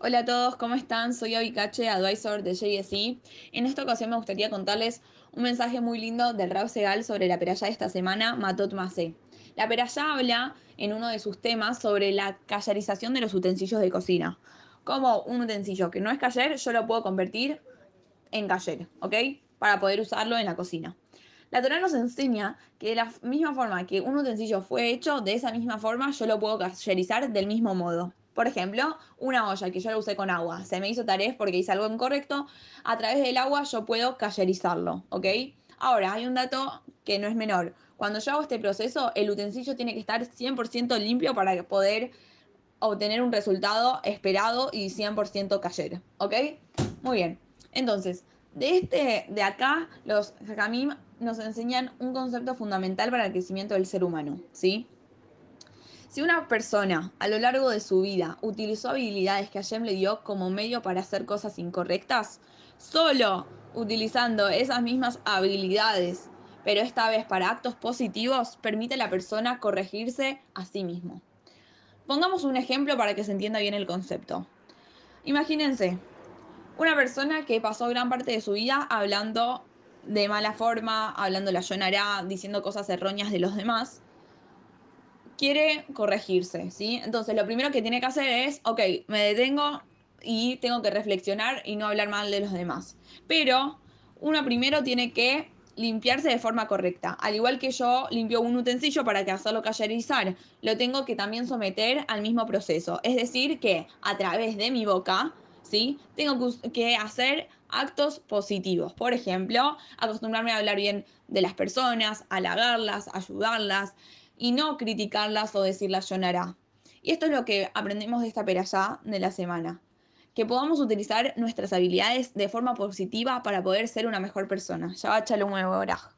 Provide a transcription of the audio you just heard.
Hola a todos, ¿cómo están? Soy Abikache, advisor de JSE. En esta ocasión me gustaría contarles un mensaje muy lindo del Rab Segal sobre la peralla de esta semana, Matot Masé. La peralla habla en uno de sus temas sobre la callarización de los utensilios de cocina. Como un utensilio que no es cayer, yo lo puedo convertir en cayer, ¿ok? Para poder usarlo en la cocina. La Torah nos enseña que de la misma forma que un utensilio fue hecho, de esa misma forma yo lo puedo cayerizar del mismo modo. Por ejemplo, una olla que yo la usé con agua, se me hizo tarea porque hice algo incorrecto, a través del agua yo puedo cayerizarlo, ¿ok? Ahora, hay un dato que no es menor. Cuando yo hago este proceso, el utensilio tiene que estar 100% limpio para poder obtener un resultado esperado y 100% cayer, ¿ok? Muy bien. Entonces, de este de acá los Hakamim nos enseñan un concepto fundamental para el crecimiento del ser humano, ¿sí? Si una persona a lo largo de su vida utilizó habilidades que Hashem le dio como medio para hacer cosas incorrectas, solo utilizando esas mismas habilidades, pero esta vez para actos positivos, permite a la persona corregirse a sí mismo. Pongamos un ejemplo para que se entienda bien el concepto. Imagínense, una persona que pasó gran parte de su vida hablando de mala forma, hablando la yonará, diciendo cosas erróneas de los demás, quiere corregirse, ¿sí? Entonces lo primero que tiene que hacer es, ok, me detengo y tengo que reflexionar y no hablar mal de los demás. Pero uno primero tiene que limpiarse de forma correcta. Al igual que yo limpio un utensilio para que hacerlo cayerizar, lo tengo que también someter al mismo proceso. Es decir, que a través de mi boca, ¿sí? Tengo que hacer actos positivos. Por ejemplo, acostumbrarme a hablar bien de las personas, halagarlas, ayudarlas, y no criticarlas o decirlas llorará. Y esto es lo que aprendemos de esta peralla de la semana. Que podamos utilizar nuestras habilidades de forma positiva para poder ser una mejor persona. Shabbat Shalom Oraj.